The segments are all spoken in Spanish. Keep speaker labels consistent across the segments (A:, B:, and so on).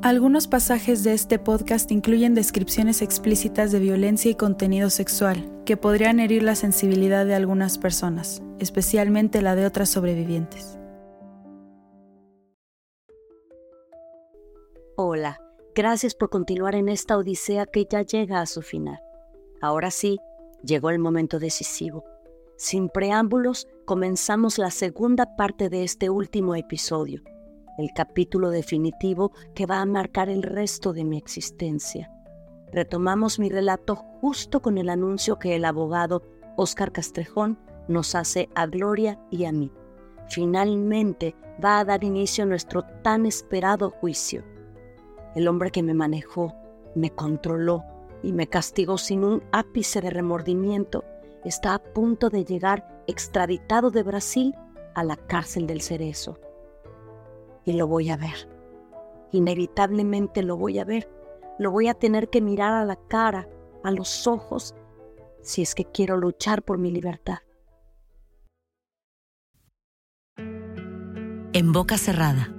A: Algunos pasajes de este podcast incluyen descripciones explícitas de violencia y contenido sexual que podrían herir la sensibilidad de algunas personas, especialmente la de otras sobrevivientes.
B: Hola, gracias por continuar en esta odisea que ya llega a su final. Ahora sí, llegó el momento decisivo. Sin preámbulos, comenzamos la segunda parte de este último episodio el capítulo definitivo que va a marcar el resto de mi existencia. Retomamos mi relato justo con el anuncio que el abogado Oscar Castrejón nos hace a Gloria y a mí. Finalmente va a dar inicio a nuestro tan esperado juicio. El hombre que me manejó, me controló y me castigó sin un ápice de remordimiento está a punto de llegar extraditado de Brasil a la cárcel del Cerezo y lo voy a ver. Inevitablemente lo voy a ver. Lo voy a tener que mirar a la cara, a los ojos, si es que quiero luchar por mi libertad.
C: En boca cerrada.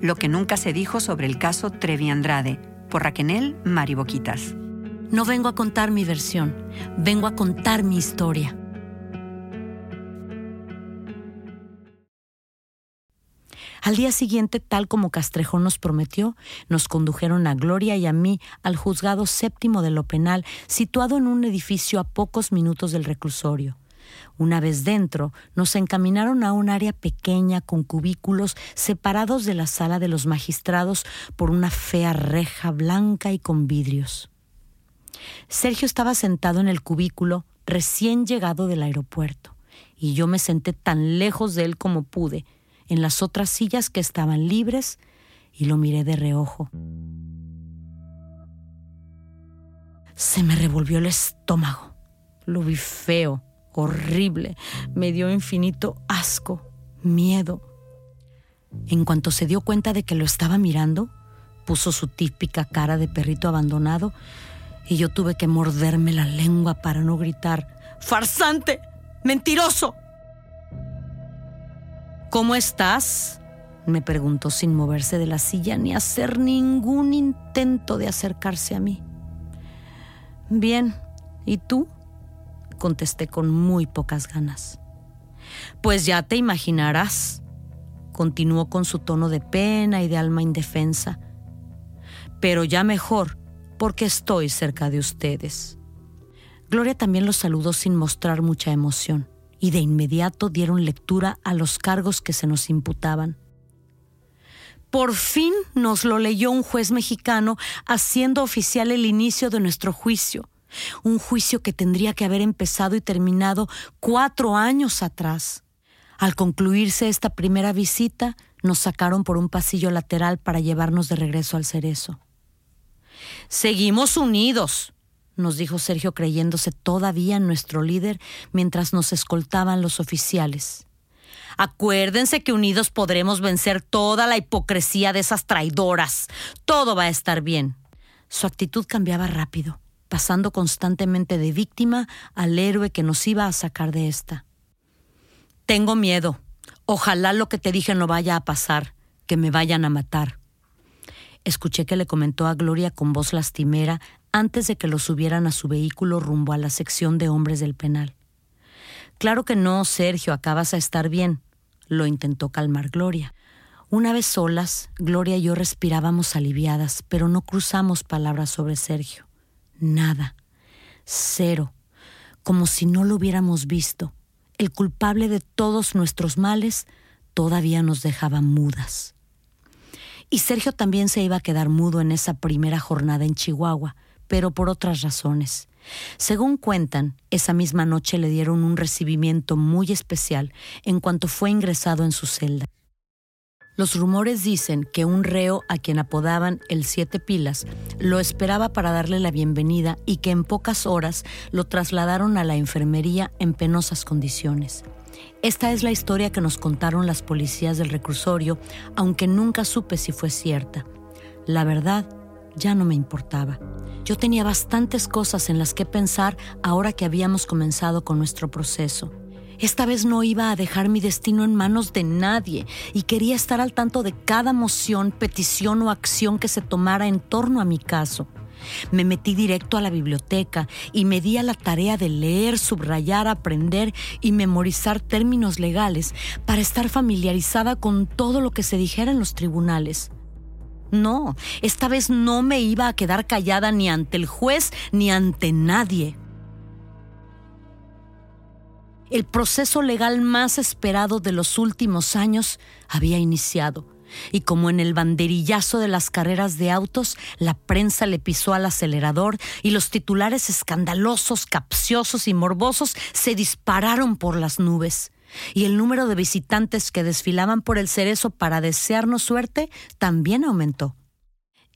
C: Lo que nunca se dijo sobre el caso Trevi Andrade, por Raquenel Mariboquitas.
B: No vengo a contar mi versión, vengo a contar mi historia. Al día siguiente, tal como Castrejón nos prometió, nos condujeron a Gloria y a mí al juzgado séptimo de lo penal, situado en un edificio a pocos minutos del reclusorio. Una vez dentro, nos encaminaron a un área pequeña con cubículos separados de la sala de los magistrados por una fea reja blanca y con vidrios. Sergio estaba sentado en el cubículo recién llegado del aeropuerto, y yo me senté tan lejos de él como pude, en las otras sillas que estaban libres y lo miré de reojo. Se me revolvió el estómago. Lo vi feo, horrible, me dio infinito asco, miedo. En cuanto se dio cuenta de que lo estaba mirando, puso su típica cara de perrito abandonado y yo tuve que morderme la lengua para no gritar, ¡Farsante! ¡Mentiroso! ¿Cómo estás? me preguntó sin moverse de la silla ni hacer ningún intento de acercarse a mí. Bien, ¿y tú? contesté con muy pocas ganas. Pues ya te imaginarás, continuó con su tono de pena y de alma indefensa. Pero ya mejor, porque estoy cerca de ustedes. Gloria también los saludó sin mostrar mucha emoción y de inmediato dieron lectura a los cargos que se nos imputaban. Por fin nos lo leyó un juez mexicano haciendo oficial el inicio de nuestro juicio, un juicio que tendría que haber empezado y terminado cuatro años atrás. Al concluirse esta primera visita, nos sacaron por un pasillo lateral para llevarnos de regreso al cerezo. Seguimos unidos, nos dijo Sergio creyéndose todavía nuestro líder mientras nos escoltaban los oficiales. Acuérdense que unidos podremos vencer toda la hipocresía de esas traidoras. Todo va a estar bien. Su actitud cambiaba rápido. pasando constantemente de víctima al héroe que nos iba a sacar de esta. Tengo miedo. Ojalá lo que te dije no vaya a pasar, que me vayan a matar. Escuché que le comentó a Gloria con voz lastimera antes de que lo subieran a su vehículo rumbo a la sección de hombres del penal. Claro que no, Sergio, acabas a estar bien, lo intentó calmar Gloria. Una vez solas, Gloria y yo respirábamos aliviadas, pero no cruzamos palabras sobre Sergio. Nada. Cero. Como si no lo hubiéramos visto. El culpable de todos nuestros males todavía nos dejaba mudas. Y Sergio también se iba a quedar mudo en esa primera jornada en Chihuahua, pero por otras razones. Según cuentan, esa misma noche le dieron un recibimiento muy especial en cuanto fue ingresado en su celda. Los rumores dicen que un reo a quien apodaban el Siete Pilas lo esperaba para darle la bienvenida y que en pocas horas lo trasladaron a la enfermería en penosas condiciones. Esta es la historia que nos contaron las policías del reclusorio, aunque nunca supe si fue cierta. La verdad ya no me importaba. Yo tenía bastantes cosas en las que pensar ahora que habíamos comenzado con nuestro proceso. Esta vez no iba a dejar mi destino en manos de nadie y quería estar al tanto de cada moción, petición o acción que se tomara en torno a mi caso. Me metí directo a la biblioteca y me di a la tarea de leer, subrayar, aprender y memorizar términos legales para estar familiarizada con todo lo que se dijera en los tribunales. No, esta vez no me iba a quedar callada ni ante el juez ni ante nadie. El proceso legal más esperado de los últimos años había iniciado. Y como en el banderillazo de las carreras de autos, la prensa le pisó al acelerador y los titulares escandalosos, capciosos y morbosos se dispararon por las nubes. Y el número de visitantes que desfilaban por el cerezo para desearnos suerte también aumentó.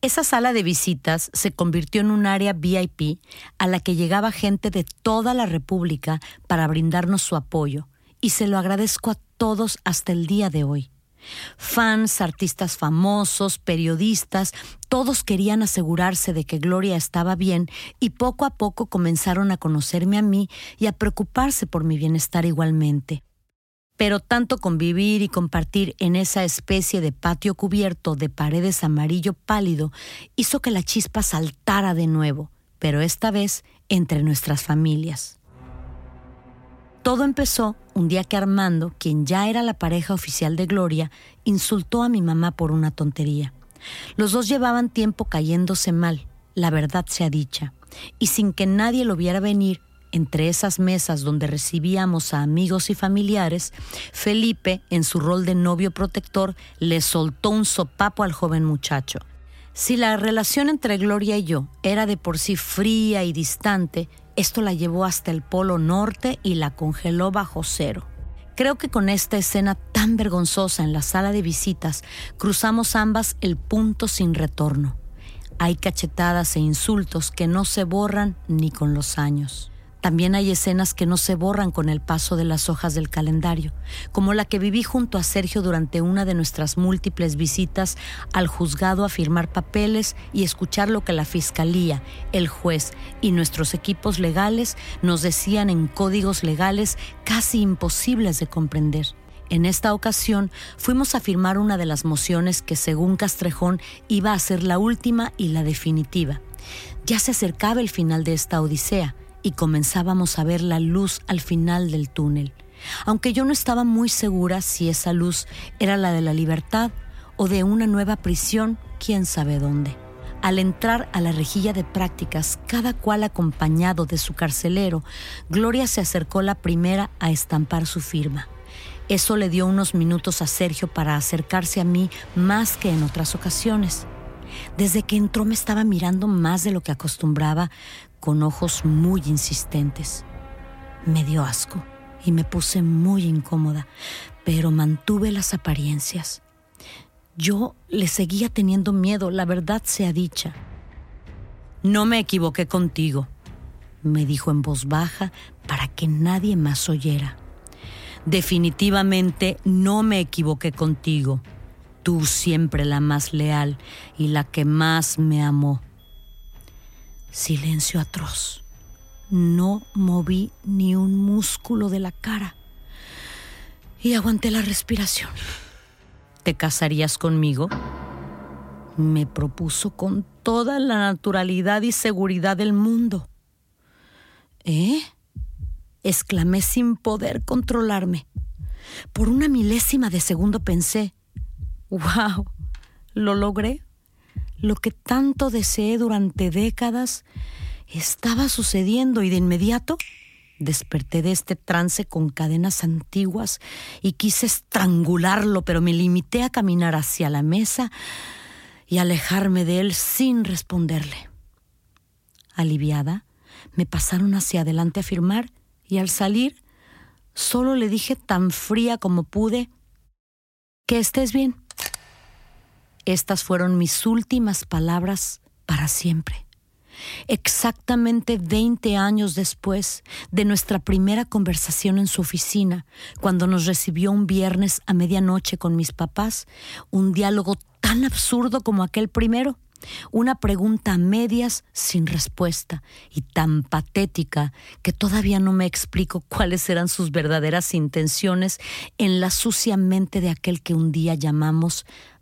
B: Esa sala de visitas se convirtió en un área VIP a la que llegaba gente de toda la República para brindarnos su apoyo, y se lo agradezco a todos hasta el día de hoy. Fans, artistas famosos, periodistas, todos querían asegurarse de que Gloria estaba bien y poco a poco comenzaron a conocerme a mí y a preocuparse por mi bienestar igualmente pero tanto convivir y compartir en esa especie de patio cubierto de paredes amarillo pálido hizo que la chispa saltara de nuevo, pero esta vez entre nuestras familias. Todo empezó un día que Armando, quien ya era la pareja oficial de Gloria, insultó a mi mamá por una tontería. Los dos llevaban tiempo cayéndose mal, la verdad sea dicha, y sin que nadie lo viera venir, entre esas mesas donde recibíamos a amigos y familiares, Felipe, en su rol de novio protector, le soltó un sopapo al joven muchacho. Si la relación entre Gloria y yo era de por sí fría y distante, esto la llevó hasta el Polo Norte y la congeló bajo cero. Creo que con esta escena tan vergonzosa en la sala de visitas cruzamos ambas el punto sin retorno. Hay cachetadas e insultos que no se borran ni con los años. También hay escenas que no se borran con el paso de las hojas del calendario, como la que viví junto a Sergio durante una de nuestras múltiples visitas al juzgado a firmar papeles y escuchar lo que la fiscalía, el juez y nuestros equipos legales nos decían en códigos legales casi imposibles de comprender. En esta ocasión fuimos a firmar una de las mociones que según Castrejón iba a ser la última y la definitiva. Ya se acercaba el final de esta odisea y comenzábamos a ver la luz al final del túnel, aunque yo no estaba muy segura si esa luz era la de la libertad o de una nueva prisión, quién sabe dónde. Al entrar a la rejilla de prácticas, cada cual acompañado de su carcelero, Gloria se acercó la primera a estampar su firma. Eso le dio unos minutos a Sergio para acercarse a mí más que en otras ocasiones. Desde que entró me estaba mirando más de lo que acostumbraba, con ojos muy insistentes. Me dio asco y me puse muy incómoda, pero mantuve las apariencias. Yo le seguía teniendo miedo, la verdad sea dicha. No me equivoqué contigo, me dijo en voz baja para que nadie más oyera. Definitivamente no me equivoqué contigo. Tú siempre la más leal y la que más me amó. Silencio atroz. No moví ni un músculo de la cara y aguanté la respiración. ¿Te casarías conmigo? Me propuso con toda la naturalidad y seguridad del mundo. ¿Eh? exclamé sin poder controlarme. Por una milésima de segundo pensé, wow, lo logré. Lo que tanto deseé durante décadas estaba sucediendo y de inmediato desperté de este trance con cadenas antiguas y quise estrangularlo, pero me limité a caminar hacia la mesa y alejarme de él sin responderle. Aliviada, me pasaron hacia adelante a firmar y al salir solo le dije tan fría como pude, que estés bien. Estas fueron mis últimas palabras para siempre. Exactamente 20 años después de nuestra primera conversación en su oficina, cuando nos recibió un viernes a medianoche con mis papás, un diálogo tan absurdo como aquel primero, una pregunta a medias sin respuesta y tan patética que todavía no me explico cuáles eran sus verdaderas intenciones en la sucia mente de aquel que un día llamamos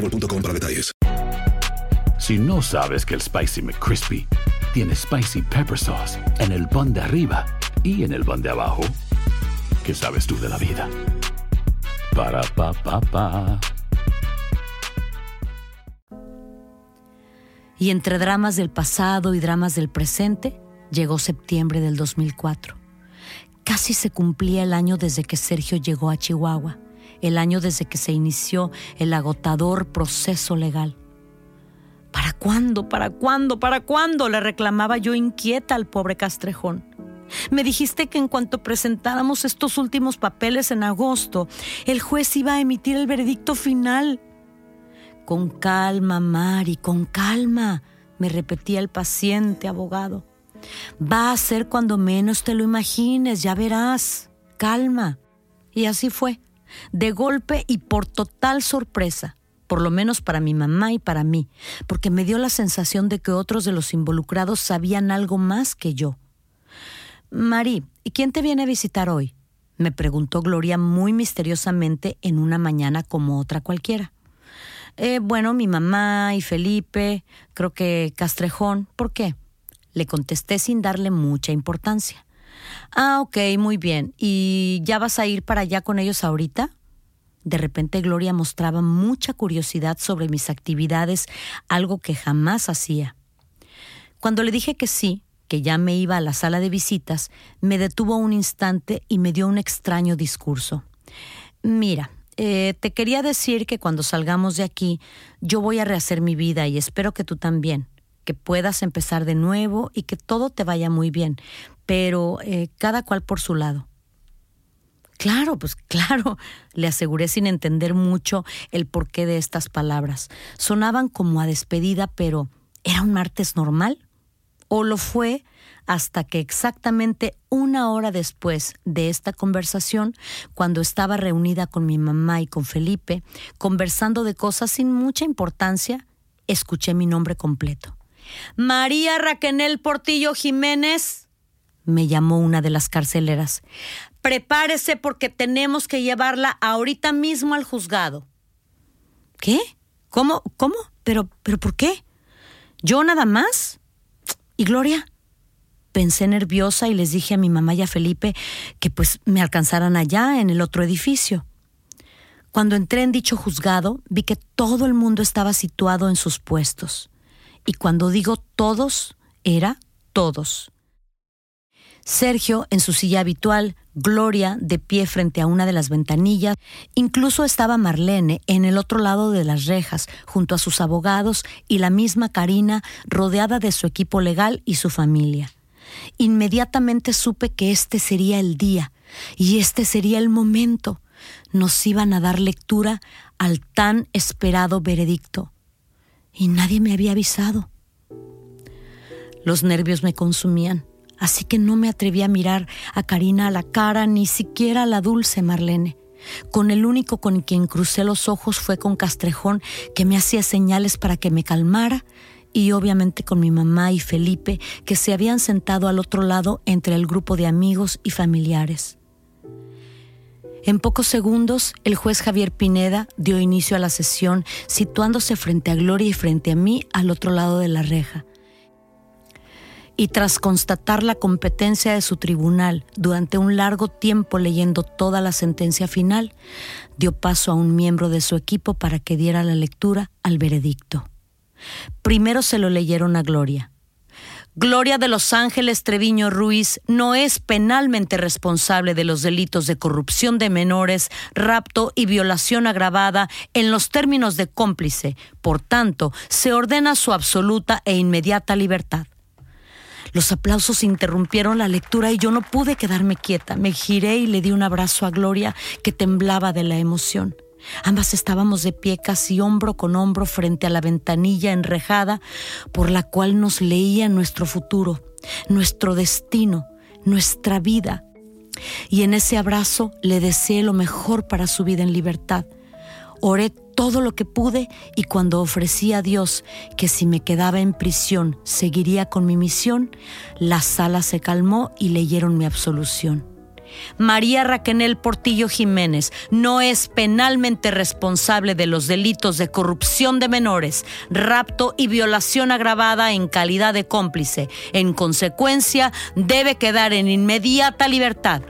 D: boostmobile.com para detalles.
E: Si no sabes que el Spicy McCrispy tiene Spicy Pepper Sauce en el pan de arriba y en el pan de abajo, ¿qué sabes tú de la vida? Para, pa, pa, pa.
B: Y entre dramas del pasado y dramas del presente, llegó septiembre del 2004. Casi se cumplía el año desde que Sergio llegó a Chihuahua, el año desde que se inició el agotador proceso legal. ¿Para cuándo? ¿Para cuándo? ¿Para cuándo? Le reclamaba yo inquieta al pobre Castrejón. Me dijiste que en cuanto presentáramos estos últimos papeles en agosto, el juez iba a emitir el veredicto final. Con calma, Mari, con calma, me repetía el paciente abogado. Va a ser cuando menos te lo imagines, ya verás. Calma. Y así fue, de golpe y por total sorpresa, por lo menos para mi mamá y para mí, porque me dio la sensación de que otros de los involucrados sabían algo más que yo. Mari, ¿y quién te viene a visitar hoy? me preguntó Gloria muy misteriosamente en una mañana como otra cualquiera. Eh, bueno, mi mamá y Felipe, creo que Castrejón. ¿Por qué? Le contesté sin darle mucha importancia. Ah, ok, muy bien. ¿Y ya vas a ir para allá con ellos ahorita? De repente Gloria mostraba mucha curiosidad sobre mis actividades, algo que jamás hacía. Cuando le dije que sí, que ya me iba a la sala de visitas, me detuvo un instante y me dio un extraño discurso. Mira, eh, te quería decir que cuando salgamos de aquí, yo voy a rehacer mi vida y espero que tú también, que puedas empezar de nuevo y que todo te vaya muy bien, pero eh, cada cual por su lado. Claro, pues claro, le aseguré sin entender mucho el porqué de estas palabras. Sonaban como a despedida, pero ¿era un martes normal? ¿O lo fue hasta que exactamente una hora después de esta conversación, cuando estaba reunida con mi mamá y con Felipe, conversando de cosas sin mucha importancia, escuché mi nombre completo. María Raquenel Portillo Jiménez, me llamó una de las carceleras. Prepárese porque tenemos que llevarla ahorita mismo al juzgado. ¿Qué? ¿Cómo? ¿Cómo? ¿Pero, pero por qué? ¿Yo nada más? ¿Y Gloria? Pensé nerviosa y les dije a mi mamá y a Felipe que pues me alcanzaran allá en el otro edificio. Cuando entré en dicho juzgado, vi que todo el mundo estaba situado en sus puestos y cuando digo todos, era todos. Sergio en su silla habitual, Gloria de pie frente a una de las ventanillas, incluso estaba Marlene en el otro lado de las rejas, junto a sus abogados y la misma Karina rodeada de su equipo legal y su familia. Inmediatamente supe que este sería el día y este sería el momento. Nos iban a dar lectura al tan esperado veredicto. Y nadie me había avisado. Los nervios me consumían así que no me atreví a mirar a Karina a la cara, ni siquiera a la dulce Marlene. Con el único con quien crucé los ojos fue con Castrejón, que me hacía señales para que me calmara, y obviamente con mi mamá y Felipe, que se habían sentado al otro lado entre el grupo de amigos y familiares. En pocos segundos, el juez Javier Pineda dio inicio a la sesión, situándose frente a Gloria y frente a mí al otro lado de la reja y tras constatar la competencia de su tribunal durante un largo tiempo leyendo toda la sentencia final, dio paso a un miembro de su equipo para que diera la lectura al veredicto. Primero se lo leyeron a Gloria. Gloria de Los Ángeles Treviño Ruiz no es penalmente responsable de los delitos de corrupción de menores, rapto y violación agravada en los términos de cómplice. Por tanto, se ordena su absoluta e inmediata libertad. Los aplausos interrumpieron la lectura y yo no pude quedarme quieta. Me giré y le di un abrazo a Gloria que temblaba de la emoción. Ambas estábamos de pie casi hombro con hombro frente a la ventanilla enrejada por la cual nos leía nuestro futuro, nuestro destino, nuestra vida. Y en ese abrazo le deseé lo mejor para su vida en libertad. Oré todo lo que pude y cuando ofrecí a Dios que si me quedaba en prisión seguiría con mi misión, la sala se calmó y leyeron mi absolución. María Raquenel Portillo Jiménez no es penalmente responsable de los delitos de corrupción de menores, rapto y violación agravada en calidad de cómplice. En consecuencia, debe quedar en inmediata libertad.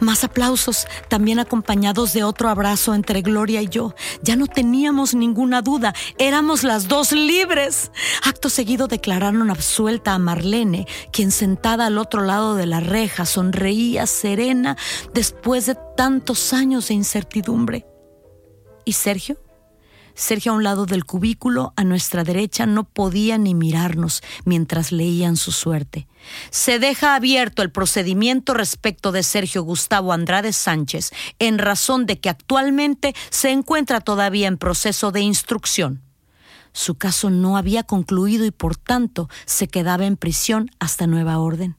B: Más aplausos, también acompañados de otro abrazo entre Gloria y yo. Ya no teníamos ninguna duda, éramos las dos libres. Acto seguido declararon absuelta a Marlene, quien sentada al otro lado de la reja sonreía serena después de tantos años de incertidumbre. ¿Y Sergio? Sergio a un lado del cubículo, a nuestra derecha, no podía ni mirarnos mientras leían su suerte. Se deja abierto el procedimiento respecto de Sergio Gustavo Andrade Sánchez, en razón de que actualmente se encuentra todavía en proceso de instrucción. Su caso no había concluido y por tanto se quedaba en prisión hasta nueva orden.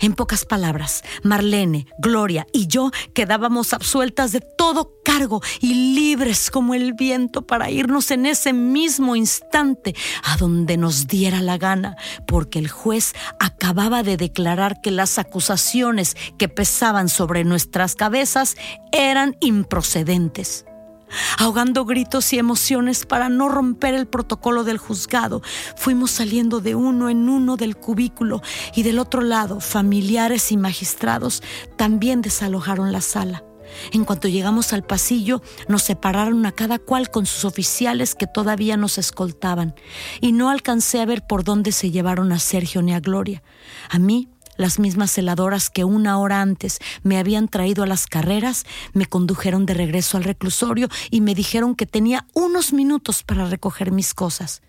B: En pocas palabras, Marlene, Gloria y yo quedábamos absueltas de todo cargo y libres como el viento para irnos en ese mismo instante a donde nos diera la gana, porque el juez acababa de declarar que las acusaciones que pesaban sobre nuestras cabezas eran improcedentes ahogando gritos y emociones para no romper el protocolo del juzgado. Fuimos saliendo de uno en uno del cubículo y del otro lado, familiares y magistrados también desalojaron la sala. En cuanto llegamos al pasillo, nos separaron a cada cual con sus oficiales que todavía nos escoltaban, y no alcancé a ver por dónde se llevaron a Sergio ni a Gloria. A mí las mismas celadoras que una hora antes me habían traído a las carreras me condujeron de regreso al reclusorio y me dijeron que tenía unos minutos para recoger mis cosas.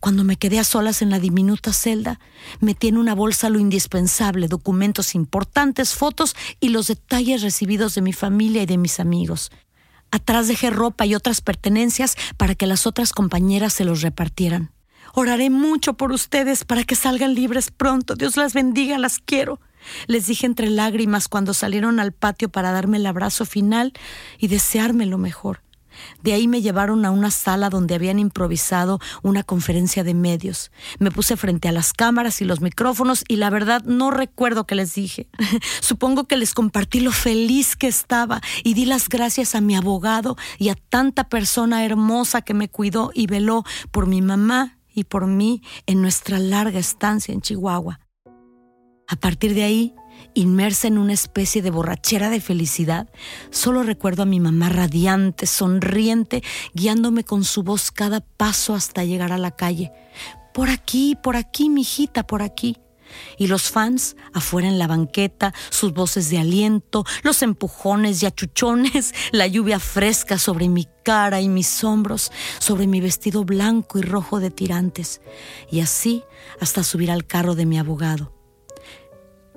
B: Cuando me quedé a solas en la diminuta celda, metí en una bolsa lo indispensable, documentos importantes, fotos y los detalles recibidos de mi familia y de mis amigos. Atrás dejé ropa y otras pertenencias para que las otras compañeras se los repartieran. Oraré mucho por ustedes para que salgan libres pronto. Dios las bendiga, las quiero. Les dije entre lágrimas cuando salieron al patio para darme el abrazo final y desearme lo mejor. De ahí me llevaron a una sala donde habían improvisado una conferencia de medios. Me puse frente a las cámaras y los micrófonos y la verdad no recuerdo qué les dije. Supongo que les compartí lo feliz que estaba y di las gracias a mi abogado y a tanta persona hermosa que me cuidó y veló por mi mamá y por mí en nuestra larga estancia en Chihuahua. A partir de ahí, Inmersa en una especie de borrachera de felicidad, solo recuerdo a mi mamá radiante, sonriente, guiándome con su voz cada paso hasta llegar a la calle. Por aquí, por aquí, mijita, por aquí. Y los fans afuera en la banqueta, sus voces de aliento, los empujones y achuchones, la lluvia fresca sobre mi cara y mis hombros, sobre mi vestido blanco y rojo de tirantes, y así hasta subir al carro de mi abogado.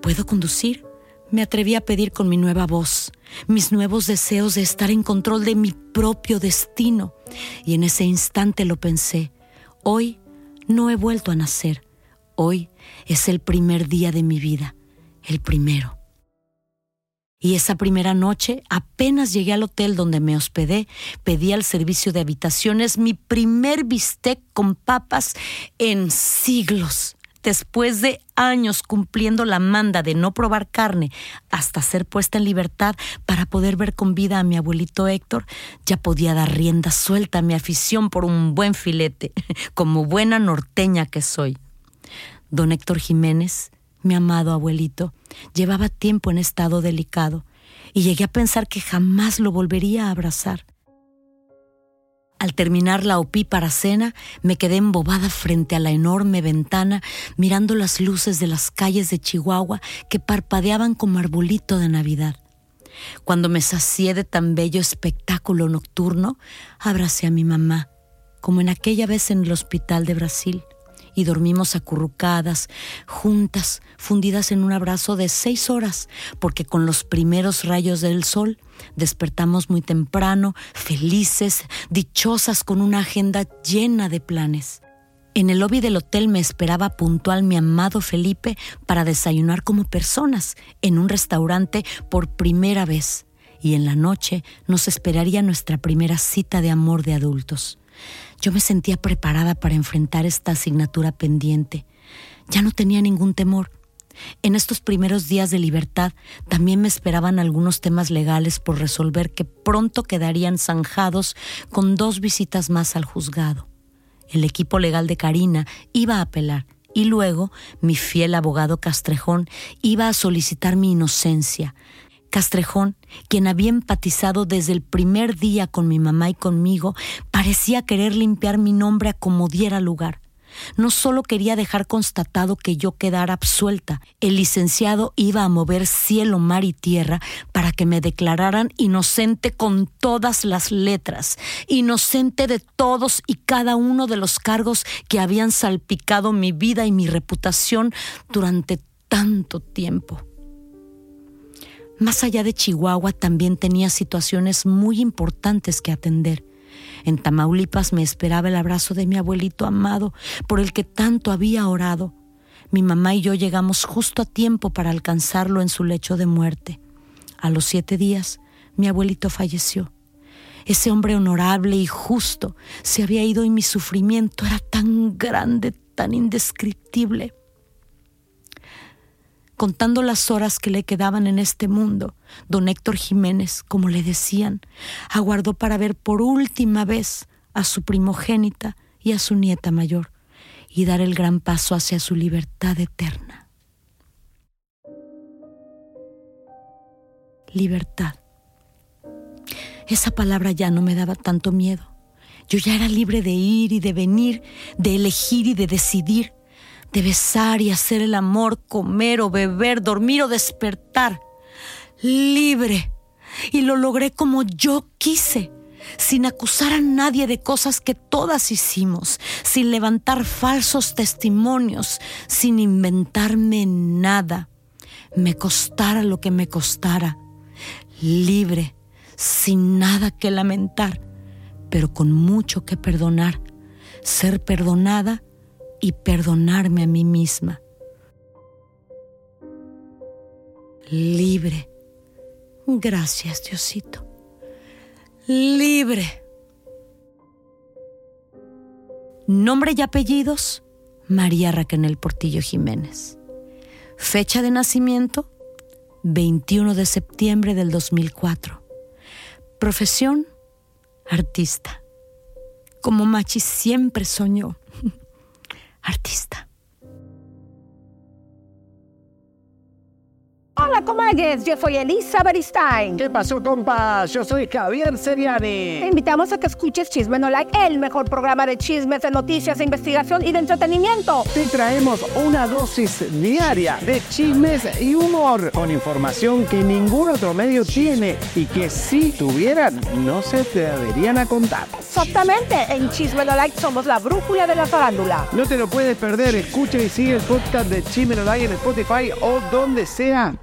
B: ¿Puedo conducir? Me atreví a pedir con mi nueva voz, mis nuevos deseos de estar en control de mi propio destino. Y en ese instante lo pensé. Hoy no he vuelto a nacer. Hoy es el primer día de mi vida, el primero. Y esa primera noche, apenas llegué al hotel donde me hospedé, pedí al servicio de habitaciones mi primer bistec con papas en siglos después de años cumpliendo la manda de no probar carne hasta ser puesta en libertad para poder ver con vida a mi abuelito Héctor, ya podía dar rienda suelta a mi afición por un buen filete, como buena norteña que soy. Don Héctor Jiménez, mi amado abuelito, llevaba tiempo en estado delicado y llegué a pensar que jamás lo volvería a abrazar. Al terminar la opí para cena, me quedé embobada frente a la enorme ventana, mirando las luces de las calles de Chihuahua que parpadeaban como arbolito de Navidad. Cuando me sacié de tan bello espectáculo nocturno, abracé a mi mamá, como en aquella vez en el hospital de Brasil y dormimos acurrucadas, juntas, fundidas en un abrazo de seis horas, porque con los primeros rayos del sol despertamos muy temprano, felices, dichosas, con una agenda llena de planes. En el lobby del hotel me esperaba puntual mi amado Felipe para desayunar como personas en un restaurante por primera vez y en la noche nos esperaría nuestra primera cita de amor de adultos. Yo me sentía preparada para enfrentar esta asignatura pendiente. Ya no tenía ningún temor. En estos primeros días de libertad también me esperaban algunos temas legales por resolver que pronto quedarían zanjados con dos visitas más al juzgado. El equipo legal de Karina iba a apelar y luego mi fiel abogado Castrejón iba a solicitar mi inocencia, Castrejón, quien había empatizado desde el primer día con mi mamá y conmigo, parecía querer limpiar mi nombre a como diera lugar. No solo quería dejar constatado que yo quedara absuelta, el licenciado iba a mover cielo, mar y tierra para que me declararan inocente con todas las letras, inocente de todos y cada uno de los cargos que habían salpicado mi vida y mi reputación durante tanto tiempo. Más allá de Chihuahua también tenía situaciones muy importantes que atender. En Tamaulipas me esperaba el abrazo de mi abuelito amado, por el que tanto había orado. Mi mamá y yo llegamos justo a tiempo para alcanzarlo en su lecho de muerte. A los siete días, mi abuelito falleció. Ese hombre honorable y justo se había ido y mi sufrimiento era tan grande, tan indescriptible contando las horas que le quedaban en este mundo, don Héctor Jiménez, como le decían, aguardó para ver por última vez a su primogénita y a su nieta mayor y dar el gran paso hacia su libertad eterna. Libertad. Esa palabra ya no me daba tanto miedo. Yo ya era libre de ir y de venir, de elegir y de decidir de besar y hacer el amor, comer o beber, dormir o despertar. Libre. Y lo logré como yo quise, sin acusar a nadie de cosas que todas hicimos, sin levantar falsos testimonios, sin inventarme nada. Me costara lo que me costara. Libre, sin nada que lamentar, pero con mucho que perdonar. Ser perdonada y perdonarme a mí misma. Libre. Gracias, Diosito. Libre. Nombre y apellidos, María Raquel Portillo Jiménez. Fecha de nacimiento, 21 de septiembre del 2004. Profesión, artista. Como Machi siempre soñó artista.
F: Hola, comadres. Yo soy Elisa Beristain.
G: ¿Qué pasó, compas? Yo soy Javier Seriani.
F: Te invitamos a que escuches Chisme No Like, el mejor programa de chismes, de noticias, de investigación y de entretenimiento.
G: Te traemos una dosis diaria de chismes y humor con información que ningún otro medio tiene y que si tuvieran no se te deberían a contar.
F: Exactamente. En Chisme No Like somos la brújula de la farándula.
G: No te lo puedes perder. Escucha y sigue el podcast de Chisme No Like en Spotify o donde sea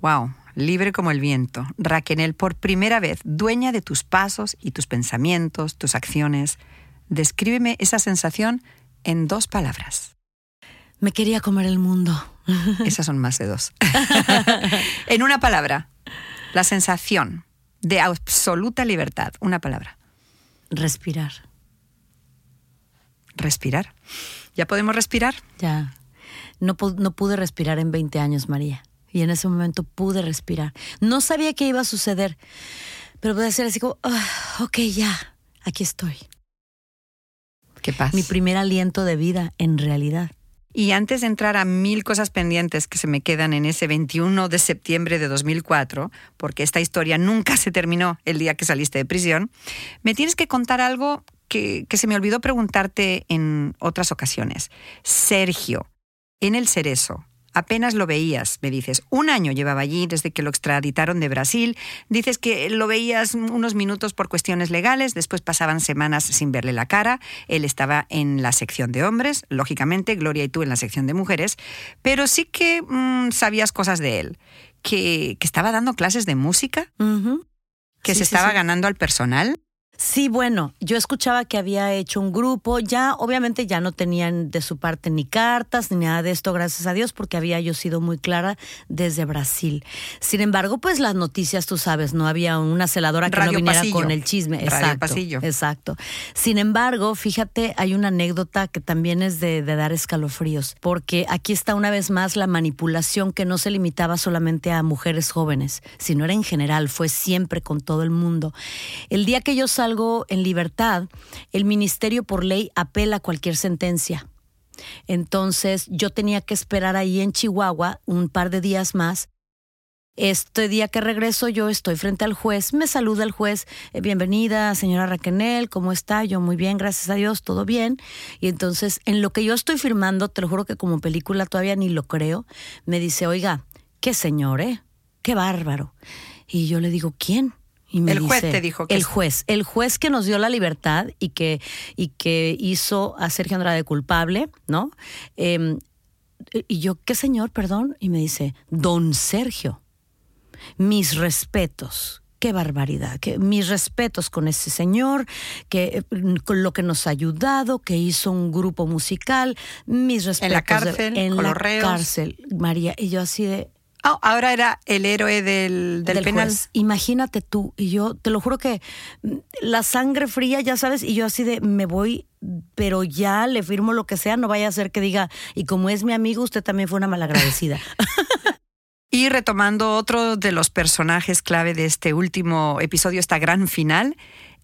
C: Wow, libre como el viento. Raquel, por primera vez, dueña de tus pasos y tus pensamientos, tus acciones. Descríbeme esa sensación en dos palabras.
B: Me quería comer el mundo.
C: Esas son más de dos. en una palabra, la sensación de absoluta libertad. Una palabra.
B: Respirar.
C: Respirar. ¿Ya podemos respirar?
B: Ya. No, no pude respirar en 20 años, María. Y en ese momento pude respirar. No sabía qué iba a suceder, pero pude hacer así como, "Ah, ok, ya, aquí estoy.
C: ¿Qué pasa?
B: Mi primer aliento de vida, en realidad.
C: Y antes de entrar a mil cosas pendientes que se me quedan en ese 21 de septiembre de 2004, porque esta historia nunca se terminó el día que saliste de prisión, me tienes que contar algo que, que se me olvidó preguntarte en otras ocasiones. Sergio, en el Cerezo, apenas lo veías, me dices. Un año llevaba allí desde que lo extraditaron de Brasil. Dices que lo veías unos minutos por cuestiones legales, después pasaban semanas sin verle la cara. Él estaba en la sección de hombres, lógicamente, Gloria y tú en la sección de mujeres, pero sí que mm, sabías cosas de él. Que, que estaba dando clases de música, que
B: Sí,
C: se
B: sí,
C: estaba
B: sí.
C: ganando al personal.
B: Sí, bueno, yo escuchaba que había hecho un grupo, ya obviamente ya no tenían de su parte ni cartas ni nada de esto, gracias a Dios, porque había yo sido muy clara desde Brasil. Sin embargo, pues las noticias, tú sabes, no había una celadora que
C: Radio
B: no viniera
C: pasillo.
B: con el chisme.
C: Radio
B: Exacto,
C: pasillo.
B: exacto. Sin embargo, fíjate, hay una anécdota que también es de, de dar escalofríos, porque aquí está una vez más la manipulación que no se limitaba solamente a mujeres jóvenes, sino era en general, fue siempre con todo el mundo. El día que yo salgo en libertad, el ministerio por ley apela cualquier sentencia. Entonces yo tenía que esperar ahí en Chihuahua un par de días más. Este día que regreso yo estoy frente al juez, me saluda el juez, eh, bienvenida señora Raquenel, ¿cómo está? Yo muy bien, gracias a Dios, todo bien. Y entonces en lo que yo estoy firmando, te lo juro que como película todavía ni lo creo, me dice, oiga, qué señor, ¿eh? Qué bárbaro. Y yo le digo, ¿quién? Y me
C: El juez te dijo que
B: el juez, el juez que nos dio la libertad y que, y que hizo a Sergio Andrade culpable, ¿no? Em, y yo, ¿qué señor, perdón? Y me dice, don Sergio, mis respetos. Qué barbaridad, que mis respetos con ese señor, que eh, con lo que nos ha ayudado, que hizo un grupo musical, mis respetos
C: En la
B: de-
C: cárcel,
B: en
C: con
B: la
C: los reos.
B: cárcel, María, y yo así de,
C: Ah, ahora era el héroe del, del,
B: del
C: penal.
B: juez. Imagínate tú, y yo te lo juro que la sangre fría, ya sabes, y yo así de me voy, pero ya le firmo lo que sea, no vaya a ser que diga, y como es mi amigo, usted también fue una malagradecida.
C: Y retomando otro de los personajes clave de este último episodio, esta gran final,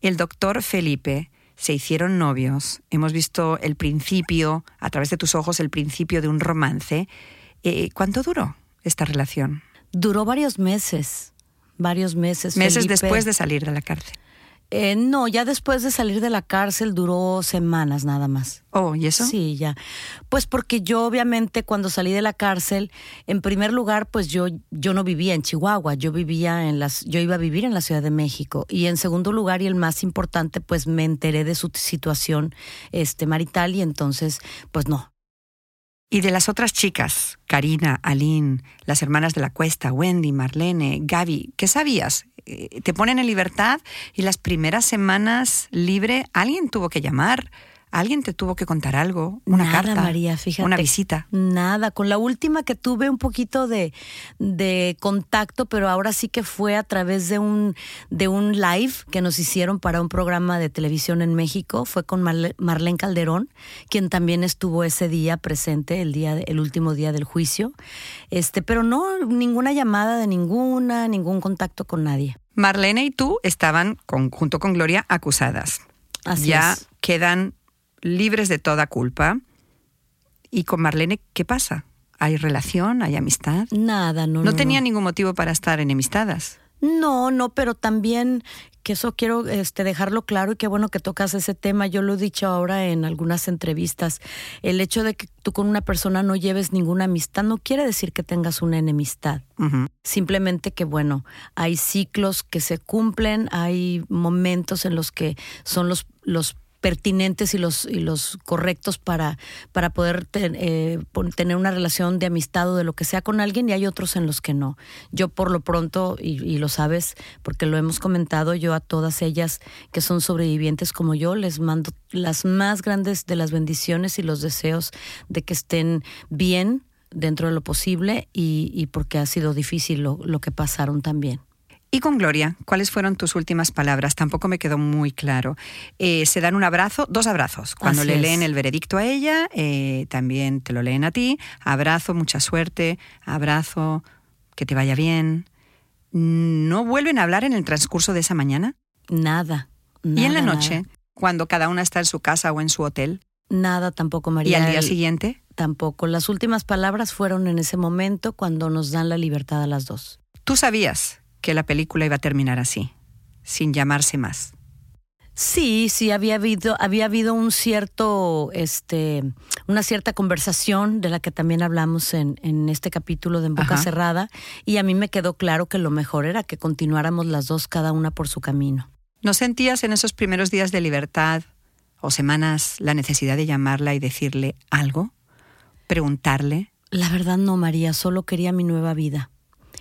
C: el doctor Felipe. Se hicieron novios. Hemos visto el principio, a través de tus ojos, el principio de un romance. Eh, ¿Cuánto duró esta relación?
B: Duró varios meses, varios meses.
C: Meses
B: Felipe.
C: después de salir de la cárcel.
B: Eh, no, ya después de salir de la cárcel duró semanas nada más.
C: Oh, ¿y eso?
B: Sí, ya. Pues porque yo obviamente cuando salí de la cárcel, en primer lugar, pues yo, yo no vivía en Chihuahua, yo vivía en las, yo iba a vivir en la Ciudad de México. Y en segundo lugar, y el más importante, pues me enteré de su situación este, marital y entonces, pues no,
C: y de las otras chicas, Karina, Aline, las hermanas de la Cuesta, Wendy, Marlene, Gaby, ¿qué sabías? Eh, Te ponen en libertad y las primeras semanas libre, alguien tuvo que llamar alguien te tuvo que contar algo, una
B: Nada,
C: carta,
B: María, fíjate.
C: una visita.
B: Nada, con la última que tuve un poquito de, de contacto, pero ahora sí que fue a través de un, de un live que nos hicieron para un programa de televisión en México, fue con Marle- Marlene Calderón, quien también estuvo ese día presente, el día, el último día del juicio. Este, pero no, ninguna llamada de ninguna, ningún contacto con nadie.
C: Marlene y tú estaban, con- junto con Gloria, acusadas.
B: Así
C: ya
B: es.
C: quedan libres de toda culpa. ¿Y con Marlene qué pasa? ¿Hay relación? ¿Hay amistad?
B: Nada, no.
C: No,
B: no,
C: tenía
B: no.
C: ningún motivo para estar enemistadas.
B: No, no, pero también que eso quiero este, dejarlo claro y qué bueno que tocas ese tema. Yo lo he dicho ahora en algunas entrevistas. El hecho de que tú con una persona no lleves ninguna amistad no quiere decir que tengas una enemistad. Simplemente que, bueno, hay ciclos que se cumplen, hay momentos en los que son los, los pertinentes y los, y los correctos para, para poder eh, tener una relación de amistad o de lo que sea con alguien y hay otros en los que no. Yo por lo pronto, y, y lo sabes porque lo hemos comentado, yo a todas ellas que son sobrevivientes como yo les mando las más grandes de las bendiciones y los deseos de que estén bien dentro de lo posible y, y porque ha sido difícil lo, lo que pasaron también.
C: Y con Gloria, ¿cuáles fueron tus últimas palabras? Tampoco me quedó muy claro. Eh, se dan un abrazo, dos abrazos. Cuando
B: Así
C: le
B: es.
C: leen el veredicto a ella, eh, también te lo leen a ti. Abrazo, mucha suerte. Abrazo, que te vaya bien. ¿No vuelven a hablar en el transcurso de esa mañana?
B: Nada.
C: ¿Y en la
B: nada,
C: noche, cuando cada una está en su casa o en su hotel?
B: Nada tampoco, María.
C: ¿Y al día siguiente?
B: Tampoco. Las últimas palabras fueron en ese momento cuando nos dan la libertad a las dos.
C: Tú sabías que la película iba a terminar así, sin llamarse más.
B: Sí, sí, había habido, había habido un cierto, este, una cierta conversación de la que también hablamos en, en este capítulo de En Boca
C: Ajá.
B: Cerrada, y a mí me quedó claro que lo mejor era que continuáramos las dos, cada una por su camino.
C: ¿No sentías en esos primeros días de libertad o semanas la necesidad de llamarla y decirle algo? ¿Preguntarle?
B: La verdad no, María, solo quería mi nueva vida.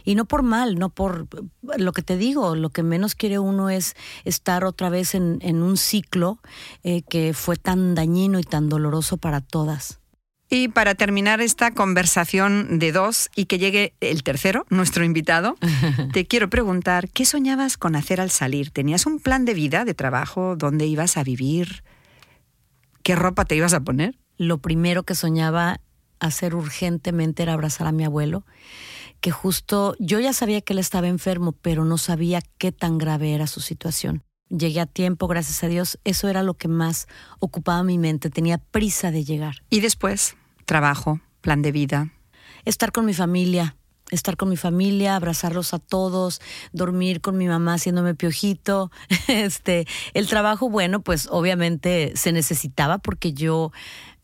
B: Y no por mal, no por lo que te digo, lo que menos quiere uno es estar otra vez en, en un ciclo eh, que fue tan dañino y tan doloroso para todas.
C: Y para terminar esta conversación de dos y que llegue el tercero, nuestro invitado, te quiero preguntar, ¿qué soñabas con hacer al salir? ¿Tenías un plan de vida, de trabajo? ¿Dónde ibas a vivir? ¿Qué ropa te ibas a poner?
B: Lo primero que soñaba hacer urgentemente era abrazar a mi abuelo, que justo yo ya sabía que él estaba enfermo, pero no sabía qué tan grave era su situación. Llegué a tiempo, gracias a Dios, eso era lo que más ocupaba mi mente, tenía prisa de llegar.
C: Y después, trabajo, plan de vida.
B: Estar con mi familia, estar con mi familia, abrazarlos a todos, dormir con mi mamá haciéndome piojito. Este, el trabajo, bueno, pues obviamente se necesitaba porque yo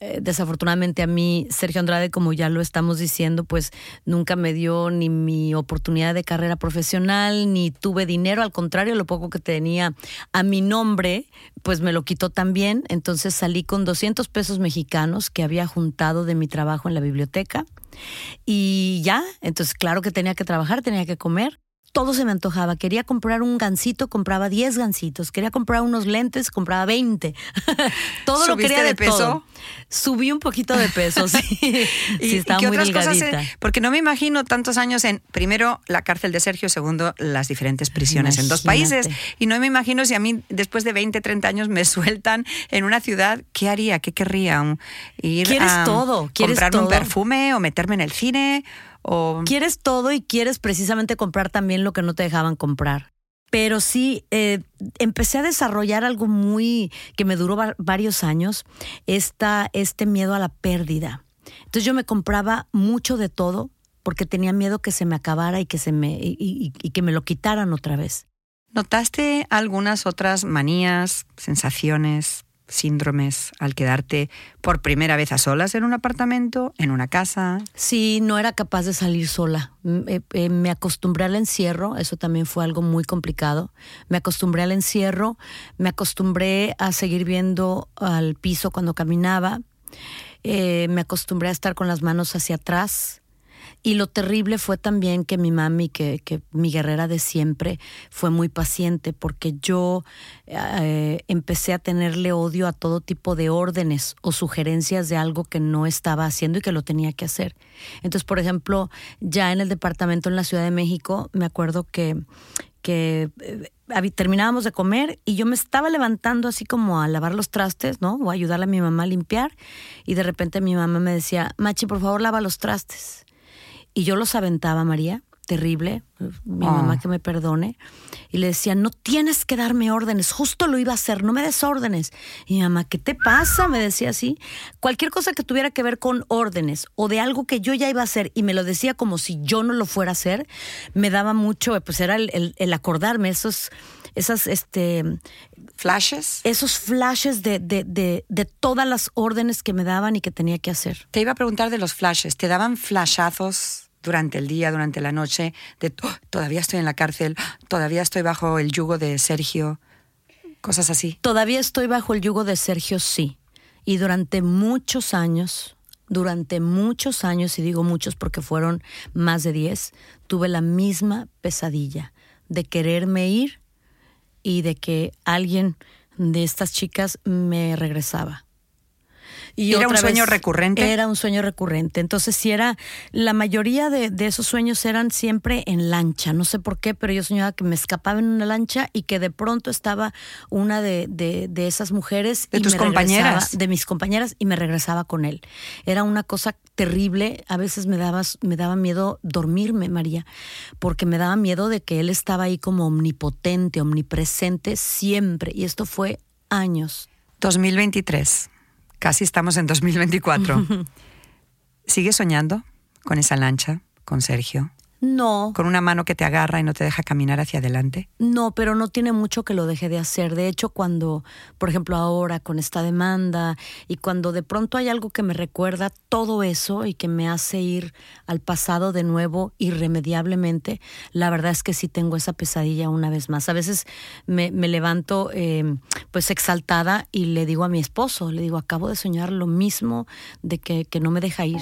B: eh, desafortunadamente a mí, Sergio Andrade, como ya lo estamos diciendo, pues nunca me dio ni mi oportunidad de carrera profesional, ni tuve dinero, al contrario, lo poco que tenía a mi nombre, pues me lo quitó también. Entonces salí con 200 pesos mexicanos que había juntado de mi trabajo en la biblioteca. Y ya, entonces claro que tenía que trabajar, tenía que comer. Todo se me antojaba. Quería comprar un gansito, compraba 10 gansitos. Quería comprar unos lentes, compraba 20. todo lo
C: ¿Subiste
B: quería de,
C: de peso?
B: todo. Subí un poquito de peso, sí. sí, estaba
C: qué
B: muy
C: otras
B: delgadita.
C: Porque no me imagino tantos años en, primero, la cárcel de Sergio, segundo, las diferentes prisiones en dos países. Y no me imagino si a mí, después de 20, 30 años, me sueltan en una ciudad, ¿qué haría? ¿Qué querría? ¿Un- ¿Ir
B: Quieres
C: a
B: todo, quieres
C: comprarme un perfume o meterme en el cine? O...
B: Quieres todo y quieres precisamente comprar también lo que no te dejaban comprar. Pero sí, eh, empecé a desarrollar algo muy que me duró va- varios años, esta, este miedo a la pérdida. Entonces yo me compraba mucho de todo porque tenía miedo que se me acabara y que se me y, y- y que me lo quitaran otra vez.
C: ¿Notaste algunas otras manías, sensaciones, síndromes al quedarte por primera vez a solas en un apartamento, en una casa?
B: Sí, no era capaz de salir sola. Eh, eh, me acostumbré al encierro, eso también fue algo muy complicado. Me acostumbré al encierro, me acostumbré a seguir viendo al piso cuando caminaba, eh, me acostumbré a estar con las manos hacia atrás. Y lo terrible fue también que mi mami, que, que mi guerrera de siempre, fue muy paciente porque yo eh, empecé a tenerle odio a todo tipo de órdenes o sugerencias de algo que no estaba haciendo y que lo tenía que hacer. Entonces, por ejemplo, ya en el departamento en la Ciudad de México, me acuerdo que, que eh, terminábamos de comer y yo me estaba levantando así como a lavar los trastes, ¿no? O a ayudarle a mi mamá a limpiar y de repente mi mamá me decía, Machi, por favor, lava los trastes. Y yo los aventaba, María, terrible, mi
C: Ah.
B: mamá que me perdone, y le decía, no tienes que darme órdenes, justo lo iba a hacer, no me des órdenes. Y mi mamá, ¿qué te pasa? Me decía así. Cualquier cosa que tuviera que ver con órdenes o de algo que yo ya iba a hacer y me lo decía como si yo no lo fuera a hacer, me daba mucho, pues era el, el- el acordarme, esos, esas, este...
C: ¿Flashes?
B: Esos flashes de, de, de, de todas las órdenes que me daban y que tenía que hacer.
C: Te iba a preguntar de los flashes. ¿Te daban flashazos durante el día, durante la noche? De "Oh, todavía estoy en la cárcel, todavía estoy bajo el yugo de Sergio. Cosas así.
B: Todavía estoy bajo el yugo de Sergio, sí. Y durante muchos años, durante muchos años, y digo muchos porque fueron más de 10, tuve la misma pesadilla de quererme ir y de que alguien de estas chicas me regresaba. Y
C: ¿Era un sueño recurrente?
B: Era un sueño recurrente. Entonces, si era, la mayoría de, de esos sueños eran siempre en lancha. No sé por qué, pero yo soñaba que me escapaba en una lancha y que de pronto estaba una de, de- de esas mujeres.
C: ¿De
B: y
C: tus
B: me
C: compañeras?
B: de mis compañeras y me regresaba con él. Era una cosa terrible. A veces me daba, me daba miedo dormirme, María, porque me daba miedo de que él estaba ahí como omnipotente, omnipresente siempre. Y esto fue años.
C: 2023. Casi estamos en 2024. ¿Sigues soñando con esa lancha, con Sergio?
B: No.
C: ¿Con una mano que te agarra y no te deja caminar hacia adelante?
B: No, pero no tiene mucho que lo deje de hacer. De hecho, cuando, por ejemplo, ahora con esta demanda y cuando de pronto hay algo que me recuerda todo eso y que me hace ir al pasado de nuevo irremediablemente, la verdad es que sí tengo esa pesadilla una vez más. A veces me, me levanto eh, pues exaltada y le digo a mi esposo, le digo, acabo de soñar lo mismo de que, que no me deja ir.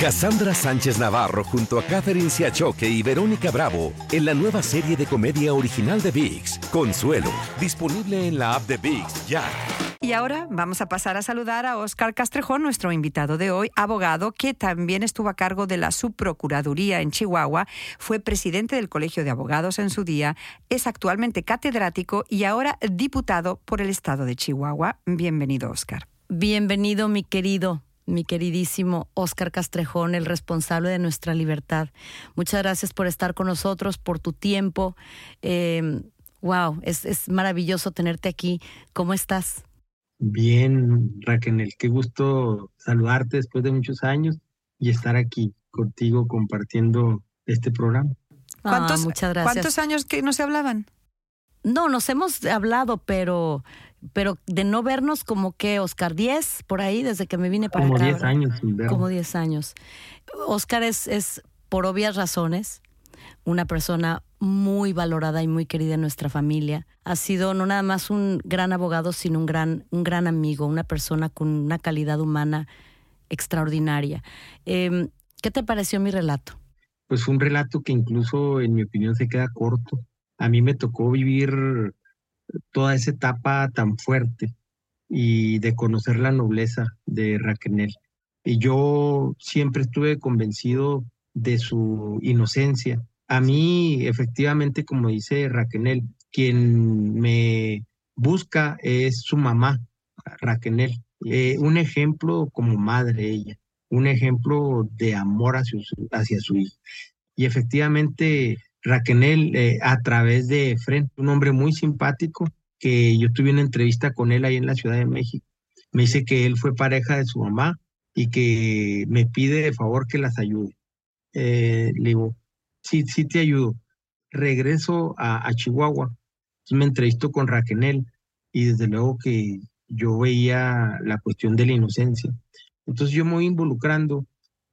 H: Cassandra Sánchez Navarro junto a Catherine Siachoque y Verónica Bravo en la nueva serie de comedia original de VIX, Consuelo, disponible en la app de VIX ya.
C: Y ahora vamos a pasar a saludar a Óscar Castrejón, nuestro invitado de hoy, abogado que también estuvo a cargo de la subprocuraduría en Chihuahua, fue presidente del Colegio de Abogados en su día, es actualmente catedrático y ahora diputado por el estado de Chihuahua. Bienvenido, Óscar.
B: Bienvenido, mi querido, mi queridísimo Óscar Castrejón, el responsable de nuestra libertad. Muchas gracias por estar con nosotros, por tu tiempo. Eh, wow, es, es maravilloso tenerte aquí. ¿Cómo estás?
I: Bien, Raquel, qué gusto saludarte después de muchos años y estar aquí contigo compartiendo este programa.
C: ¿Cuántos,
B: Ah, muchas gracias.
C: ¿Cuántos años que no se hablaban?
B: No, nos hemos hablado, pero, pero de no vernos como que, Oscar, 10 por ahí, desde que me vine para
I: Como
B: acá.
I: 10
B: ¿verdad?
I: años sin.
B: Como 10 años. Oscar es, es, por obvias razones, una persona muy valorada y muy querida en nuestra familia. Ha sido no nada más un gran abogado, sino un gran, un gran amigo, una persona con una calidad humana extraordinaria. Eh, ¿Qué te pareció mi relato?
I: Pues fue un relato que incluso en mi opinión se queda corto. A mí me tocó vivir toda esa etapa tan fuerte y de conocer la nobleza de Raquel. Y yo siempre estuve convencido de su inocencia. A mí, efectivamente, como dice Raquel, quien me busca es su mamá, Raquel. Eh, un ejemplo como madre ella, un ejemplo de amor hacia hacia su hijo. Y efectivamente, Raquel, eh, a través de Fren, un hombre muy simpático, que yo tuve una entrevista con él ahí en la Ciudad de México, me dice que él fue pareja de su mamá y que me pide de favor que las ayude. Eh, le digo, sí, sí te ayudo. Regreso a, Chihuahua, me entrevisto con Raquel y desde luego que yo veía la cuestión de la inocencia. Entonces yo me voy involucrando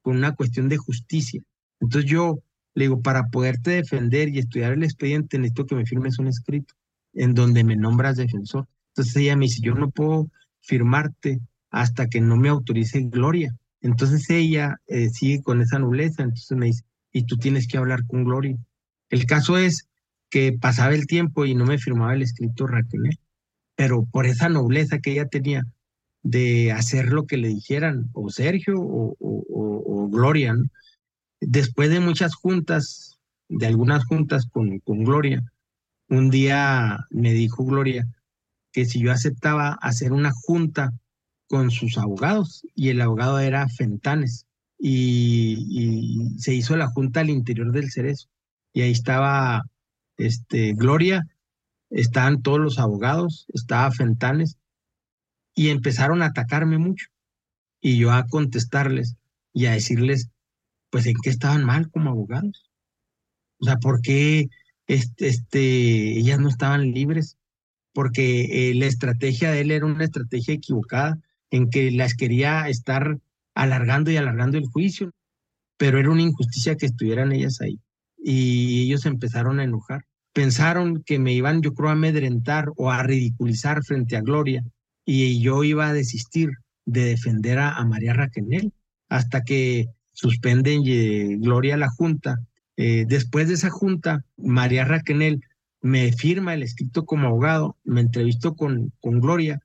I: con una cuestión de justicia. Entonces yo le digo, para poderte defender y estudiar el expediente, necesito que me firmes un escrito en donde me nombras defensor. Entonces ella me dice, yo no puedo firmarte hasta que no me autorice Gloria. Entonces ella eh, sigue con esa nobleza, entonces me dice, y tú tienes que hablar con Gloria. El caso es que pasaba el tiempo y no me firmaba el escrito Raquel, pero por esa nobleza que ella tenía de hacer lo que le dijeran, o Sergio o, Gloria, después de muchas juntas, de algunas juntas con, con Gloria, un día me dijo Gloria que si yo aceptaba hacer una junta con sus abogados y el abogado era Fentanes y, se hizo la junta al interior del Cerezo y ahí estaba este, Gloria, estaban todos los abogados, estaba Fentanes y empezaron a atacarme mucho y yo a contestarles y a decirles pues en qué estaban mal como abogados. O sea, ¿por qué este, este, ellas no estaban libres? Porque eh, la estrategia de él era una estrategia equivocada en que las quería estar alargando y alargando el juicio, pero era una injusticia que estuvieran ellas ahí. Y ellos empezaron a enojar. Pensaron que me iban, yo creo, a amedrentar o a ridiculizar frente a Gloria, y yo iba a desistir de defender a, María Raquel hasta que suspenden eh, Gloria la junta. Eh, después de esa junta, María Raquel me firma el escrito como abogado, me entrevisto con, con Gloria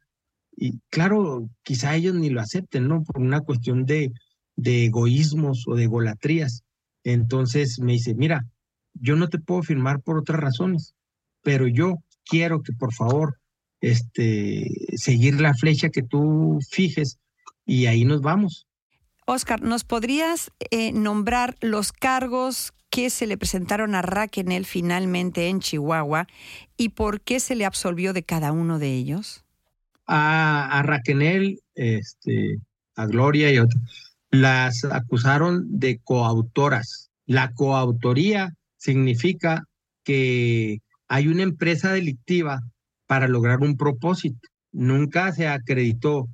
I: y claro, quizá ellos ni lo acepten, ¿no? Por una cuestión de, de egoísmos o de golatrías. Entonces me dice, mira, yo no te puedo firmar por otras razones, pero yo quiero que por favor este, seguir la flecha que tú fijes y ahí nos vamos.
C: Oscar, ¿nos podrías eh, nombrar los cargos que se le presentaron a Raquel finalmente en Chihuahua y por qué se le absolvió de cada uno de ellos?
I: a, Raquel, este, a Gloria y otras, las acusaron de coautoras. La coautoría significa que hay una empresa delictiva para lograr un propósito. Nunca se acreditó,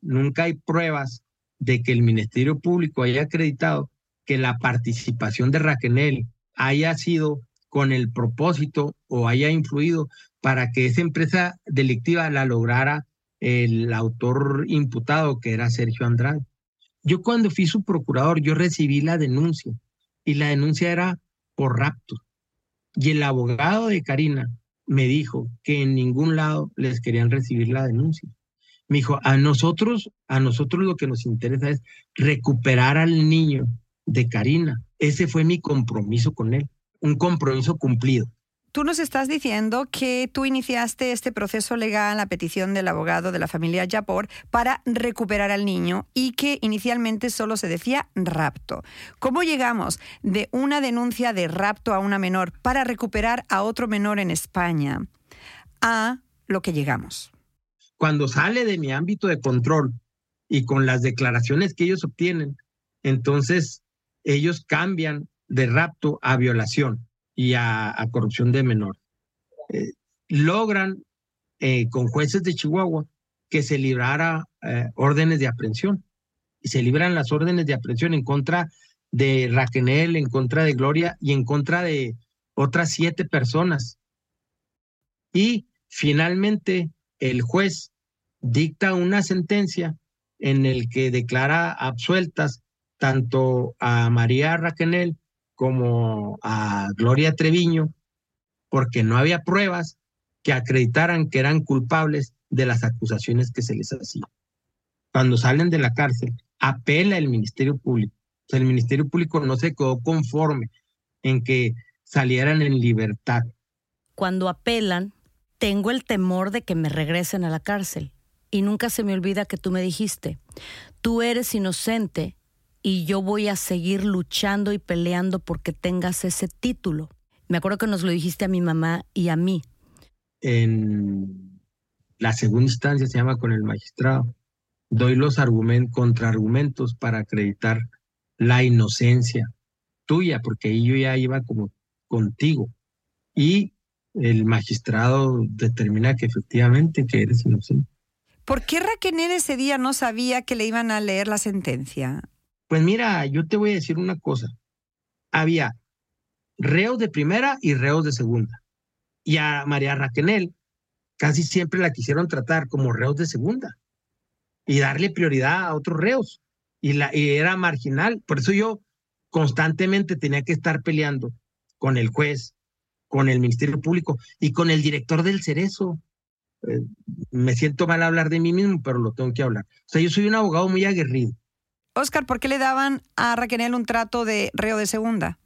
I: nunca hay pruebas de que el Ministerio Público haya acreditado que la participación de Raquel haya sido con el propósito o haya influido para que esa empresa delictiva la lograra el autor imputado, que era Sergio Andrade. Yo cuando fui su procurador, yo recibí la denuncia y la denuncia era por rapto. Y el abogado de Karina me dijo que en ningún lado les querían recibir la denuncia. Me dijo, a nosotros, a nosotros lo que nos interesa es recuperar al niño de Karina. Ese fue mi compromiso con él, un compromiso cumplido.
C: Tú nos estás diciendo que tú iniciaste este proceso legal a petición del abogado de la familia Yapor para recuperar al niño y que inicialmente solo se decía rapto. ¿Cómo llegamos de una denuncia de rapto a una menor para recuperar a otro menor en España a lo que llegamos?
I: Cuando sale de mi ámbito de control y con las declaraciones que ellos obtienen, entonces ellos cambian de rapto a violación y a, corrupción de menor. Eh, logran eh, con jueces de Chihuahua que se librara eh, órdenes de aprehensión. Y se libran las órdenes de aprehensión en contra de Raquel, en contra de Gloria y en contra de otras siete personas. Y finalmente el juez dicta una sentencia en el que declara absueltas tanto a María Raquenel como a Gloria Treviño porque no había pruebas que acreditaran que eran culpables de las acusaciones que se les hacían. Cuando salen de la cárcel, apela el Ministerio Público. O el Ministerio Público no se quedó conforme en que salieran en libertad.
B: Cuando apelan, tengo el temor de que me regresen a la cárcel. Y nunca se me olvida que tú me dijiste, tú eres inocente y yo voy a seguir luchando y peleando porque tengas ese título. Me acuerdo que nos lo dijiste a mi mamá y a mí.
I: En la segunda instancia se llama con el magistrado. Doy los argumentos, contraargumentos para acreditar la inocencia tuya, porque yo ya iba como contigo. Y el magistrado determina que efectivamente que eres inocente.
C: ¿Por qué Raquel ese día no sabía que le iban a leer la sentencia?
I: Pues mira, yo te voy a decir una cosa. Había reos de primera y reos de segunda. Y a María Raquel casi siempre la quisieron tratar como reos de segunda y darle prioridad a otros reos. Y, la, y era marginal. Por eso yo constantemente tenía que estar peleando con el juez, con el Ministerio Público y con el director del Cerezo. Eh, me siento mal hablar de mí mismo, pero lo tengo que hablar. O sea, yo soy un abogado muy aguerrido.
C: Oscar, ¿por qué le daban a Raquel un trato de reo de segunda?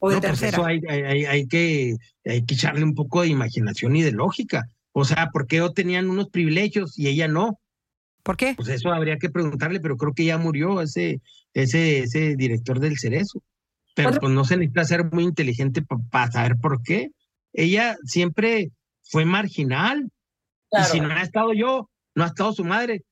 C: O de
I: no, pues
C: tercera.
I: eso hay, hay, hay, que, hay que echarle un poco de imaginación y de lógica. O sea, ¿por qué tenían unos privilegios y ella no?
C: ¿Por qué?
I: Pues eso habría que preguntarle, pero creo que ya murió ese, ese, ese director del Cerezo. Pero pues no se necesita ser muy inteligente para saber por qué. Ella siempre fue marginal. Y si no ha estado yo, no ha estado su madre.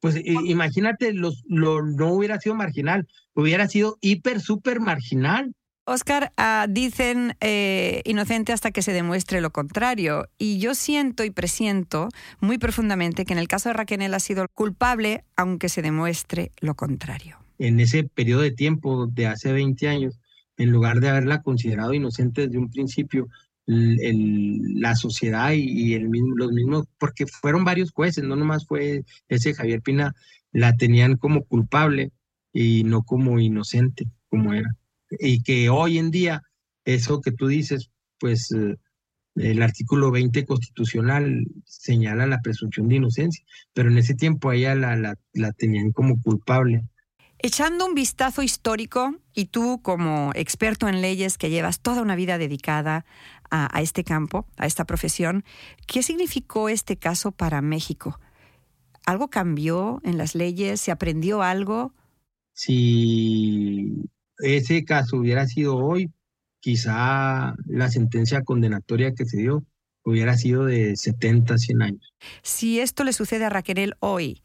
I: Pues imagínate, los, lo, no hubiera sido marginal, hubiera sido hiper, súper marginal.
C: Oscar, uh, dicen eh, inocente hasta que se demuestre lo contrario. Y yo siento y presiento muy profundamente que en el caso de Raquel ha sido culpable aunque se demuestre lo contrario.
I: En ese periodo de tiempo de hace 20 años, en lugar de haberla considerado inocente desde un principio, el, la sociedad y, el mismo, los mismos, porque fueron varios jueces, no nomás fue ese Javier Pina, la tenían como culpable y no como inocente, como era. Y que hoy en día, eso que tú dices, pues eh, el artículo 20 constitucional señala la presunción de inocencia, pero en ese tiempo ella la, la, la tenían como culpable.
C: Echando un vistazo histórico, y tú como experto en leyes que llevas toda una vida dedicada a, a, este campo, a esta profesión, ¿qué significó este caso para México? ¿Algo cambió en las leyes? ¿Se aprendió algo?
I: Si ese caso hubiera sido hoy, quizá la sentencia condenatoria que se dio hubiera sido de 70, 100 años.
C: Si esto le sucede a Raquel hoy,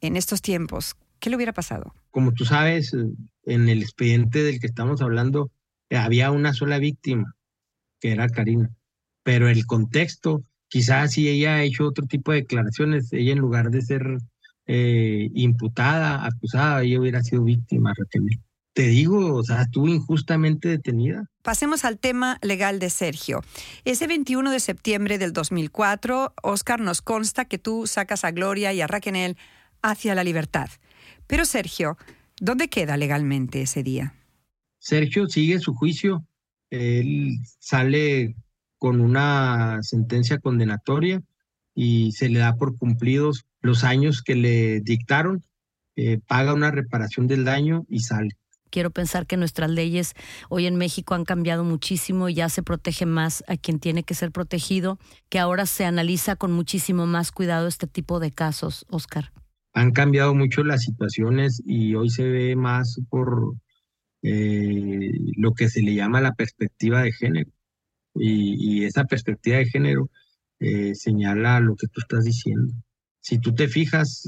C: en estos tiempos, ¿qué le hubiera pasado?
I: Como tú sabes, en el expediente del que estamos hablando, había una sola víctima, que era Karina. Pero el contexto, quizás si ella ha hecho otro tipo de declaraciones, ella en lugar de ser eh, imputada, acusada, ella hubiera sido víctima, Raquel. Te digo, o sea, estuvo injustamente detenida.
C: Pasemos al tema legal de Sergio. Ese 21 de septiembre del 2004, Oscar nos consta que tú sacas a Gloria y a Raquel hacia la libertad. Pero Sergio, ¿dónde queda legalmente ese día?
I: Sergio sigue su juicio. Él sale con una sentencia condenatoria y se le da por cumplidos los años que le dictaron, eh, paga una reparación del daño y sale.
B: Quiero pensar que nuestras leyes hoy en México han cambiado muchísimo y ya se protege más a quien tiene que ser protegido, que ahora se analiza con muchísimo más cuidado este tipo de casos, Oscar
I: han cambiado mucho las situaciones y hoy se ve más por eh, lo que se le llama la perspectiva de género. Y, esa perspectiva de género eh, señala lo que tú estás diciendo. Si tú te fijas,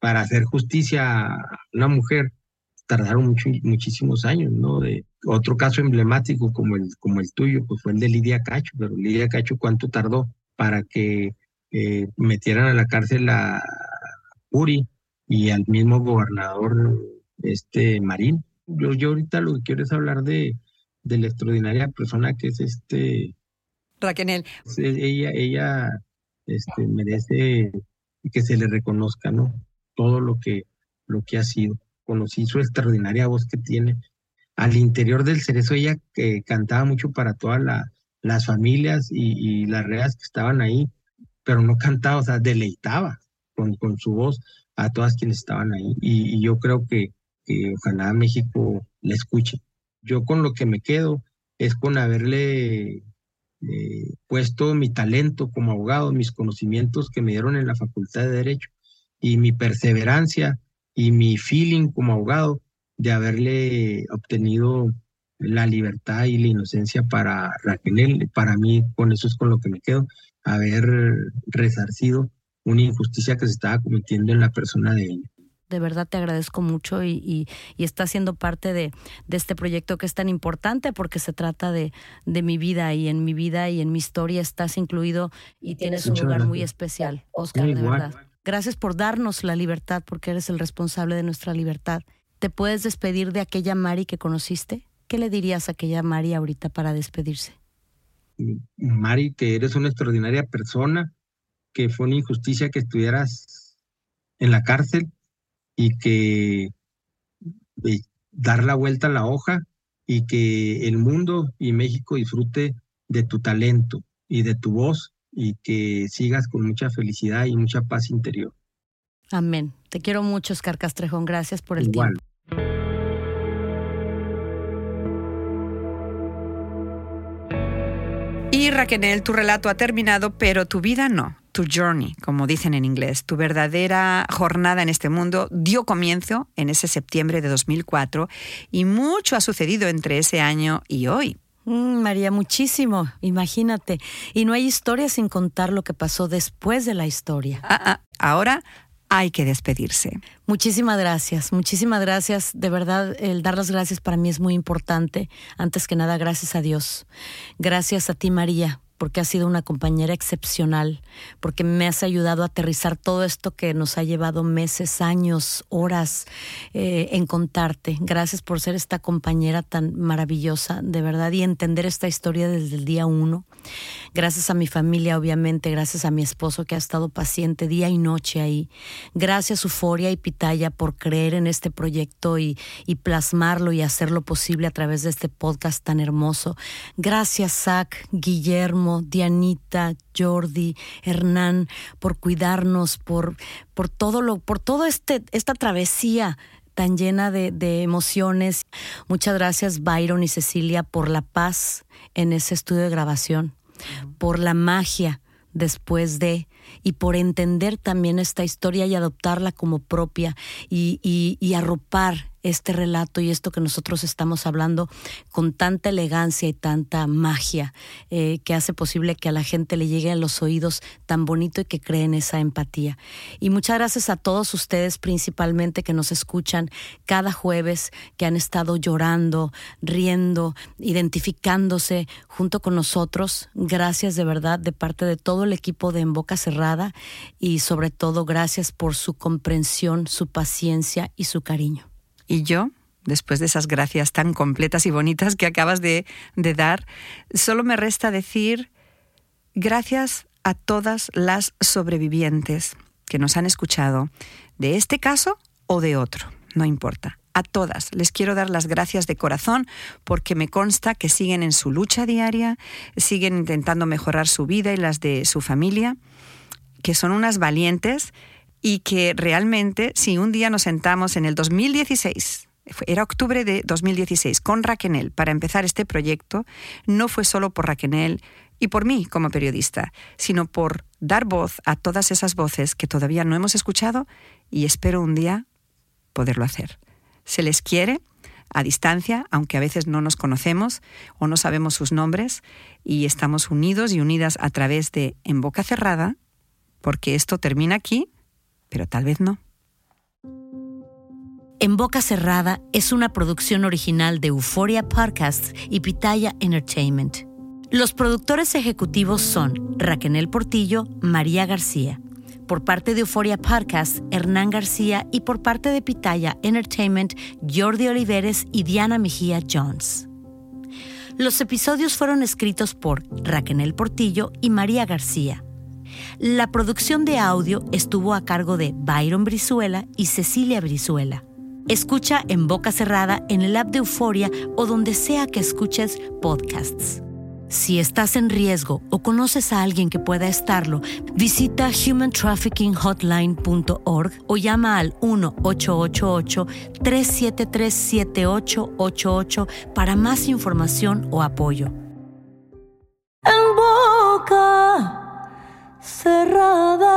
I: para hacer justicia a una mujer, tardaron muchísimos años, ¿no? De, otro caso emblemático como el, como el tuyo, pues fue el de Lidia Cacho, pero Lidia Cacho, ¿cuánto tardó para que eh, metieran a la cárcel a, Uri y al mismo gobernador este Marín. Yo, yo ahorita lo que quiero es hablar de, de la extraordinaria persona que es este
C: Raquel.
I: Ella, ella este, merece que se le reconozca, ¿no? Todo lo que, lo que ha sido. conocí su extraordinaria voz que tiene. Al interior del cerezo ella que cantaba mucho para todas las familias y, las reas que estaban ahí, pero no cantaba, o sea, deleitaba con, con su voz a todas quienes estaban ahí. Y, yo creo que, que ojalá México la escuche. Yo con lo que me quedo es con haberle eh, puesto mi talento como abogado, mis conocimientos que me dieron en la Facultad de Derecho y mi perseverancia y mi feeling como abogado de haberle obtenido la libertad y la inocencia para Raquel. Para mí, con eso es con lo que me quedo, haber resarcido una injusticia que se estaba cometiendo en la persona de ella
B: de verdad te agradezco mucho y, y, y estás siendo parte de, este proyecto que es tan importante porque se trata de, mi vida y en mi vida y en mi historia estás incluido y tienes un lugar muy especial, Oscar, de verdad. Gracias por darnos la libertad porque eres el responsable de nuestra libertad. ¿Te puedes despedir de aquella Mari que conociste? ¿Qué le dirías a aquella Mari ahorita para despedirse?
I: Mari, que eres una extraordinaria persona, que fue una injusticia que estuvieras en la cárcel, y que dar la vuelta a la hoja y que el mundo y México disfrute de tu talento y de tu voz y que sigas con mucha felicidad y mucha paz interior.
B: Amén. Te quiero mucho, Oscar Castrejón. Gracias por el tiempo.
C: Y Raquel, tu relato ha terminado, pero tu vida no tu journey, como dicen en inglés, tu verdadera jornada en este mundo dio comienzo en ese septiembre de 2004 y mucho ha sucedido entre ese año y hoy.
B: Mm, María, muchísimo, imagínate. Y no hay historia sin contar lo que pasó después de la historia.
C: Ah, ah, ahora hay que despedirse.
B: Muchísimas gracias, muchísimas gracias. De verdad, el dar las gracias para mí es muy importante. Antes que nada, gracias a Dios. Gracias a ti, María, porque has sido una compañera excepcional, porque me has ayudado a aterrizar todo esto que nos ha llevado meses, años, horas eh, en contarte. Gracias por ser esta compañera tan maravillosa, de verdad, y entender esta historia desde el día uno. Gracias a mi familia, obviamente, gracias a mi esposo que ha estado paciente día y noche ahí. Gracias, Euforia y Pitaya, por creer en este proyecto y, y plasmarlo y hacerlo posible a través de este podcast tan hermoso. Gracias, Zach, Guillermo, Dianita, Jordi, Hernán, por cuidarnos, por, por todo lo, por todo este, esta travesía tan llena de, de, emociones. Muchas gracias Byron y Cecilia por la paz en ese estudio de grabación por la magia después de y por entender también esta historia y adoptarla como propia y, y, y arropar este relato y esto que nosotros estamos hablando con tanta elegancia y tanta magia eh, que hace posible que a la gente le llegue a los oídos tan bonito y que creen esa empatía. Y muchas gracias a todos ustedes principalmente que nos escuchan cada jueves, que han estado llorando, riendo, identificándose junto con nosotros. Gracias de verdad de parte de todo el equipo de En Boca Cerrada y sobre todo gracias por su comprensión, su paciencia y su cariño.
C: Y yo, después de esas gracias tan completas y bonitas que acabas de, dar, solo me resta decir gracias a todas las sobrevivientes que nos han escuchado, de este caso o de otro, no importa. A todas les quiero dar las gracias de corazón porque me consta que siguen en su lucha diaria, siguen intentando mejorar su vida y las de su familia, que son unas valientes y que realmente si un día nos sentamos en el 2016, era octubre de 2016, con Raquenel para empezar este proyecto, no fue solo por Raquenel y por mí como periodista, sino por dar voz a todas esas voces que todavía no hemos escuchado y espero un día poderlo hacer. Se les quiere a distancia, aunque a veces no nos conocemos o no sabemos sus nombres, y estamos unidos y unidas a través de En Boca Cerrada, porque esto termina aquí, pero tal vez no.
B: En Boca Cerrada es una producción original de Euphoria Podcasts y Pitaya Entertainment. Los productores ejecutivos son Raquel Portillo, María García. Por parte de Euphoria Podcasts, Hernán García y por parte de Pitaya Entertainment, Jordi Oliveres y Diana Mejía Jones. Los episodios fueron escritos por Raquel Portillo y María García. La producción de audio estuvo a cargo de Byron Brizuela y Cecilia Brizuela. Escucha en boca cerrada en el app de Euforia o donde sea que escuches podcasts. Si estás en riesgo o conoces a alguien que pueda estarlo, visita humantraffickinghotline.org o llama al 1-888-373-7888 para más información o apoyo. En boca cerrada.